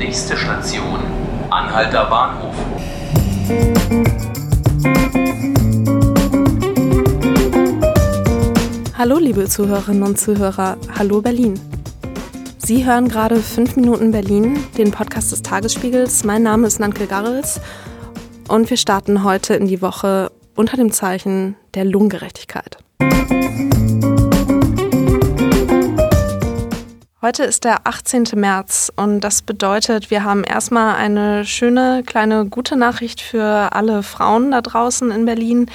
Nächste Station, Anhalter Bahnhof. Hallo liebe Zuhörerinnen und Zuhörer, hallo Berlin. Sie hören gerade 5 Minuten Berlin, den Podcast des Tagesspiegels. Mein Name ist Nanke Garrels und wir starten heute in die Woche unter dem Zeichen der Lohngerechtigkeit. Heute ist der 18. März und das bedeutet, wir haben erstmal eine schöne, kleine, gute Nachricht für alle Frauen da draußen in Berlin.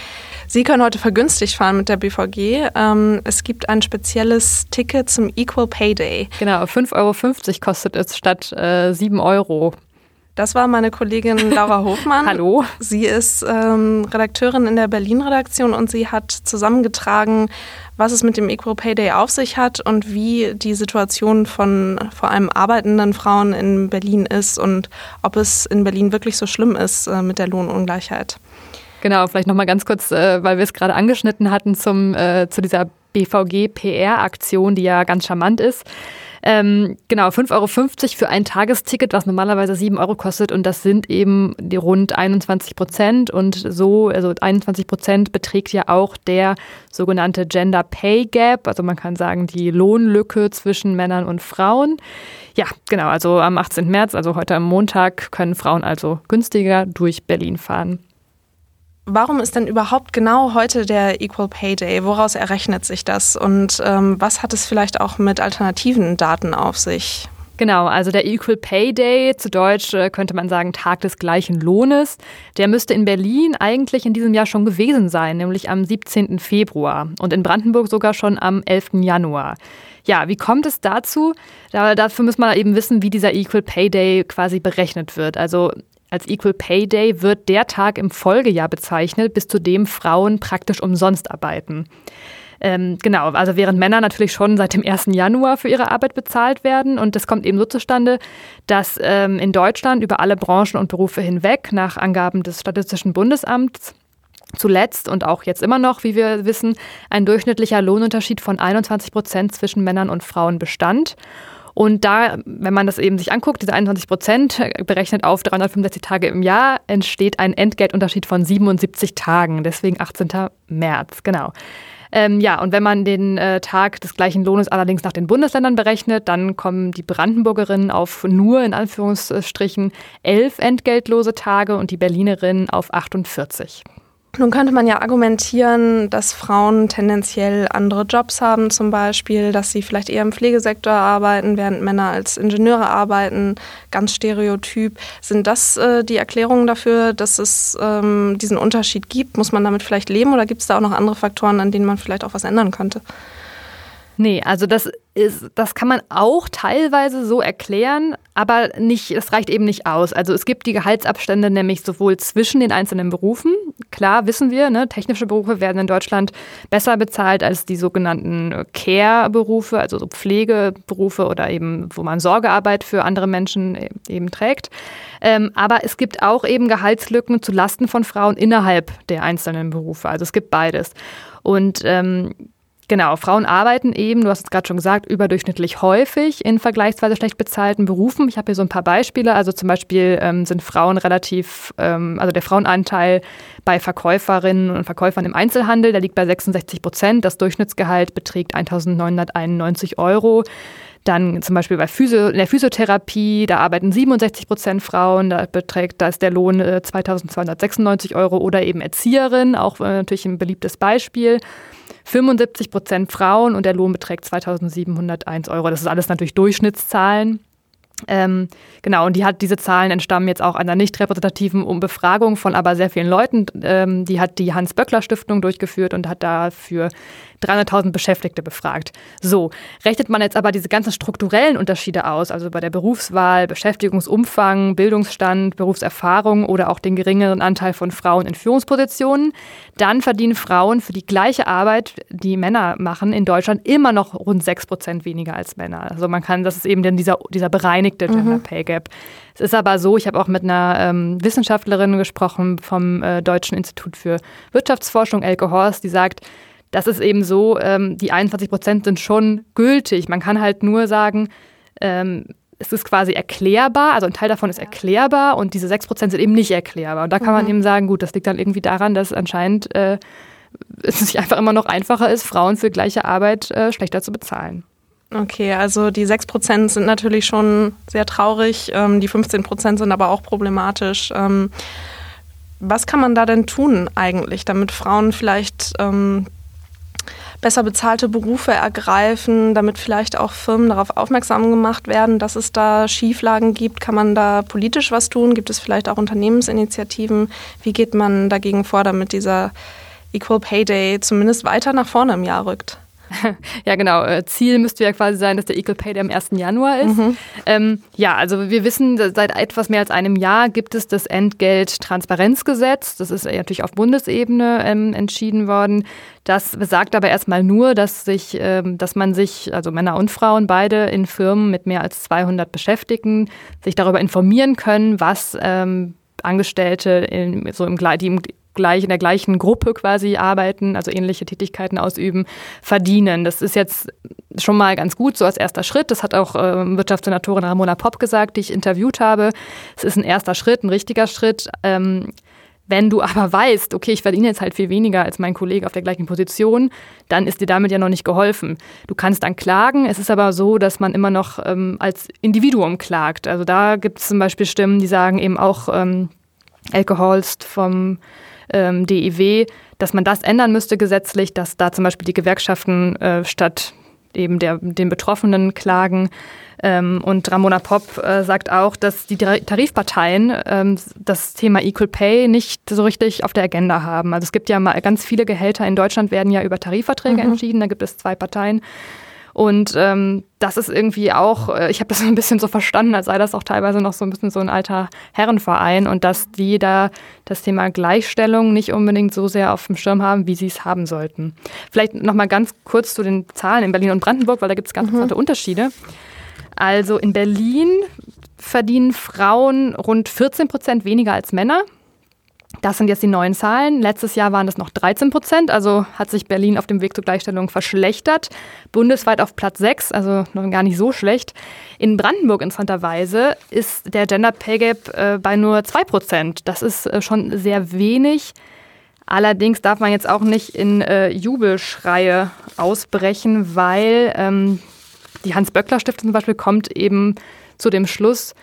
Sie können heute vergünstigt fahren mit der BVG. Ähm, es gibt ein spezielles Ticket zum Equal Pay Day. Genau, 5,50 Euro kostet es statt äh, 7 Euro. Das war meine Kollegin Laura Hofmann. Hallo. Sie ist ähm, Redakteurin in der Berlin-Redaktion und sie hat zusammengetragen, was es mit dem Equal Pay Day auf sich hat und wie die Situation von vor allem arbeitenden Frauen in Berlin ist und ob es in Berlin wirklich so schlimm ist äh, mit der Lohnungleichheit. Genau, vielleicht nochmal ganz kurz, äh, weil wir es gerade angeschnitten hatten zum, äh, zu dieser BVG-PR-Aktion, die ja ganz charmant ist. Ähm, genau, 5,50 Euro für ein Tagesticket, was normalerweise 7 Euro kostet. Und das sind eben die rund 21 Prozent. Und so, also 21 Prozent beträgt ja auch der sogenannte Gender Pay Gap. Also man kann sagen, die Lohnlücke zwischen Männern und Frauen. Ja, genau, also am 18. März, also heute am Montag, können Frauen also günstiger durch Berlin fahren. Warum ist denn überhaupt genau heute der Equal Pay Day? Woraus errechnet sich das? Und ähm, was hat es vielleicht auch mit alternativen Daten auf sich? Genau, also der Equal Pay Day, zu Deutsch äh, könnte man sagen Tag des gleichen Lohnes, der müsste in Berlin eigentlich in diesem Jahr schon gewesen sein, nämlich am 17. Februar und in Brandenburg sogar schon am 11. Januar. Ja, wie kommt es dazu? Da, dafür muss man eben wissen, wie dieser Equal Pay Day quasi berechnet wird. Also als Equal Pay Day wird der Tag im Folgejahr bezeichnet, bis zu dem Frauen praktisch umsonst arbeiten. Ähm, genau, also während Männer natürlich schon seit dem 1. Januar für ihre Arbeit bezahlt werden. Und das kommt eben so zustande, dass ähm, in Deutschland über alle Branchen und Berufe hinweg nach Angaben des Statistischen Bundesamts zuletzt und auch jetzt immer noch, wie wir wissen, ein durchschnittlicher Lohnunterschied von 21 Prozent zwischen Männern und Frauen bestand. Und da, wenn man das eben sich anguckt, diese 21 Prozent berechnet auf 365 Tage im Jahr, entsteht ein Entgeltunterschied von 77 Tagen, deswegen 18. März, genau. Ähm, ja, und wenn man den äh, Tag des gleichen Lohnes allerdings nach den Bundesländern berechnet, dann kommen die Brandenburgerinnen auf nur in Anführungsstrichen elf entgeltlose Tage und die Berlinerinnen auf 48. Nun könnte man ja argumentieren, dass Frauen tendenziell andere Jobs haben, zum Beispiel, dass sie vielleicht eher im Pflegesektor arbeiten, während Männer als Ingenieure arbeiten, ganz stereotyp. Sind das äh, die Erklärungen dafür, dass es ähm, diesen Unterschied gibt? Muss man damit vielleicht leben oder gibt es da auch noch andere Faktoren, an denen man vielleicht auch was ändern könnte? Nee, also das ist, das kann man auch teilweise so erklären, aber nicht, es reicht eben nicht aus. Also es gibt die Gehaltsabstände nämlich sowohl zwischen den einzelnen Berufen. Klar wissen wir, ne, technische Berufe werden in Deutschland besser bezahlt als die sogenannten Care-Berufe, also so Pflegeberufe oder eben, wo man Sorgearbeit für andere Menschen e-, eben trägt. Ähm, aber es gibt auch eben Gehaltslücken zu Lasten von Frauen innerhalb der einzelnen Berufe. Also es gibt beides. Und ähm, Genau, Frauen arbeiten eben, du hast es gerade schon gesagt, überdurchschnittlich häufig in vergleichsweise schlecht bezahlten Berufen. Ich habe hier so ein paar Beispiele. Also zum Beispiel ähm, sind Frauen relativ, ähm, also der Frauenanteil bei Verkäuferinnen und Verkäufern im Einzelhandel, der liegt bei 66 Prozent. Das Durchschnittsgehalt beträgt 1.991 Euro. Dann zum Beispiel bei Physio, in der Physiotherapie, da arbeiten 67 Prozent Frauen, da beträgt, da ist der Lohn äh, 2296 Euro oder eben Erzieherin, auch äh, natürlich ein beliebtes Beispiel. 75 Prozent Frauen und der Lohn beträgt 2701 Euro. Das ist alles natürlich Durchschnittszahlen. Ähm, genau, und die hat diese Zahlen entstammen jetzt auch einer nicht repräsentativen Befragung von aber sehr vielen Leuten. Ähm, die hat die Hans-Böckler-Stiftung durchgeführt und hat dafür 300.000 Beschäftigte befragt. So, rechnet man jetzt aber diese ganzen strukturellen Unterschiede aus, also bei der Berufswahl, Beschäftigungsumfang, Bildungsstand, Berufserfahrung oder auch den geringeren Anteil von Frauen in Führungspositionen, dann verdienen Frauen für die gleiche Arbeit, die Männer machen, in Deutschland immer noch rund 6 Prozent weniger als Männer. Also man kann, das ist eben dann dieser, dieser Gender mhm. Pay Gap. Es ist aber so, ich habe auch mit einer ähm, Wissenschaftlerin gesprochen vom äh, Deutschen Institut für Wirtschaftsforschung, Elke Horst, die sagt, das ist eben so, ähm, die 21 Prozent sind schon gültig. Man kann halt nur sagen, ähm, es ist quasi erklärbar, also ein Teil davon ist erklärbar und diese 6% sind eben nicht erklärbar. Und da kann mhm. man eben sagen, gut, das liegt dann irgendwie daran, dass anscheinend äh, es sich einfach immer noch einfacher ist, Frauen für gleiche Arbeit äh, schlechter zu bezahlen. Okay, also die 6% sind natürlich schon sehr traurig, ähm, die 15% sind aber auch problematisch. Ähm, was kann man da denn tun eigentlich, damit Frauen vielleicht ähm, besser bezahlte Berufe ergreifen, damit vielleicht auch Firmen darauf aufmerksam gemacht werden, dass es da Schieflagen gibt? Kann man da politisch was tun? Gibt es vielleicht auch Unternehmensinitiativen? Wie geht man dagegen vor, damit dieser Equal Pay Day zumindest weiter nach vorne im Jahr rückt? Ja, genau. Äh, Ziel müsste ja quasi sein, dass der Equal Pay Day am 1. Januar ist. Mhm. Ähm, ja, also wir wissen, seit etwas mehr als einem Jahr gibt es das Entgelttransparenzgesetz. Das ist natürlich auf Bundesebene ähm, entschieden worden. Das besagt aber erstmal nur, dass sich, ähm, dass man sich, also Männer und Frauen beide in Firmen mit mehr als 200 Beschäftigten, sich darüber informieren können, was ähm, Angestellte in, so im, die im gleich in der gleichen Gruppe quasi arbeiten, also ähnliche Tätigkeiten ausüben, verdienen. Das ist jetzt schon mal ganz gut, so als erster Schritt. Das hat auch äh, Wirtschaftssenatorin Ramona Popp gesagt, die ich interviewt habe. Es ist ein erster Schritt, ein richtiger Schritt. Ähm, wenn du aber weißt, okay, ich verdiene jetzt halt viel weniger als mein Kollege auf der gleichen Position, dann ist dir damit ja noch nicht geholfen. Du kannst dann klagen. Es ist aber so, dass man immer noch ähm, als Individuum klagt. Also da gibt es zum Beispiel Stimmen, die sagen eben auch, ähm, Elke Holst vom ähm, DIW, dass man das ändern müsste gesetzlich, dass da zum Beispiel die Gewerkschaften äh, statt eben der, den Betroffenen klagen. Ähm, und Ramona Popp äh, sagt auch, dass die Tarifparteien ähm, das Thema Equal Pay nicht so richtig auf der Agenda haben. Also es gibt ja mal ganz viele Gehälter in Deutschland werden ja über Tarifverträge mhm. entschieden. Da gibt es zwei Parteien. Und ähm, das ist irgendwie auch, äh, ich habe das so ein bisschen so verstanden, als sei das auch teilweise noch so ein bisschen so ein alter Herrenverein und dass die da das Thema Gleichstellung nicht unbedingt so sehr auf dem Schirm haben, wie sie es haben sollten. Vielleicht nochmal ganz kurz zu den Zahlen in Berlin und Brandenburg, weil da gibt es ganz mhm. interessante Unterschiede. Also in Berlin verdienen Frauen rund 14 Prozent weniger als Männer. Das sind jetzt die neuen Zahlen. Letztes Jahr waren das noch 13 Prozent, also hat sich Berlin auf dem Weg zur Gleichstellung verschlechtert. Bundesweit auf Platz 6, also noch gar nicht so schlecht. In Brandenburg interessanterweise ist der Gender Pay Gap äh, bei nur 2 Prozent. Das ist äh, schon sehr wenig. Allerdings darf man jetzt auch nicht in äh, Jubelschreie ausbrechen, weil ähm, die Hans-Böckler-Stiftung zum Beispiel kommt eben zu dem Schluss,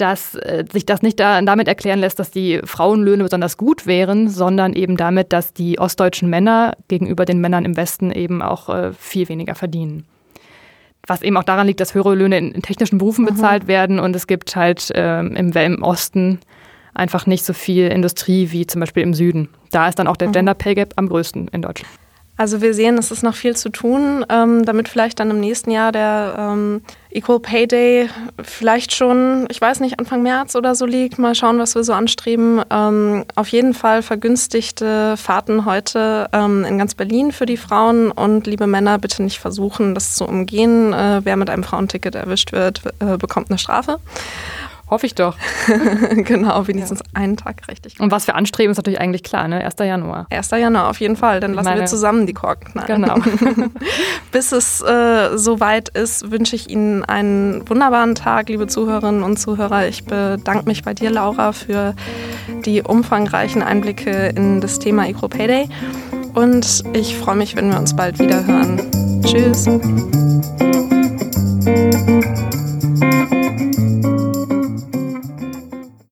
dass äh, sich das nicht da, damit erklären lässt, dass die Frauenlöhne besonders gut wären, sondern eben damit, dass die ostdeutschen Männer gegenüber den Männern im Westen eben auch äh, viel weniger verdienen. Was eben auch daran liegt, dass höhere Löhne in, in technischen Berufen mhm. bezahlt werden und es gibt halt äh, im, im, Osten einfach nicht so viel Industrie wie zum Beispiel im Süden. Da ist dann auch der mhm. Gender Pay Gap am größten in Deutschland. Also wir sehen, es ist noch viel zu tun, ähm, damit vielleicht dann im nächsten Jahr der ähm, Equal Pay Day vielleicht schon, ich weiß nicht, Anfang März oder so liegt. Mal schauen, was wir so anstreben. Ähm, auf jeden Fall vergünstigte Fahrten heute ähm, in ganz Berlin für die Frauen. Und liebe Männer, bitte nicht versuchen, das zu umgehen. Äh, wer mit einem Frauenticket erwischt wird, äh, bekommt eine Strafe. Hoffe ich doch. genau, wenigstens ja. einen Tag richtig. Und was wir anstreben, ist natürlich eigentlich klar, ne? 1. Januar. 1. Januar, auf jeden Fall. Dann lassen Meine... wir zusammen die Korken knallen. Genau. Bis es äh, soweit ist, wünsche ich Ihnen einen wunderbaren Tag, liebe Zuhörerinnen und Zuhörer. Ich bedanke mich bei dir, Laura, für die umfangreichen Einblicke in das Thema Equal Pay Day. Und ich freue mich, wenn wir uns bald wieder hören. Tschüss.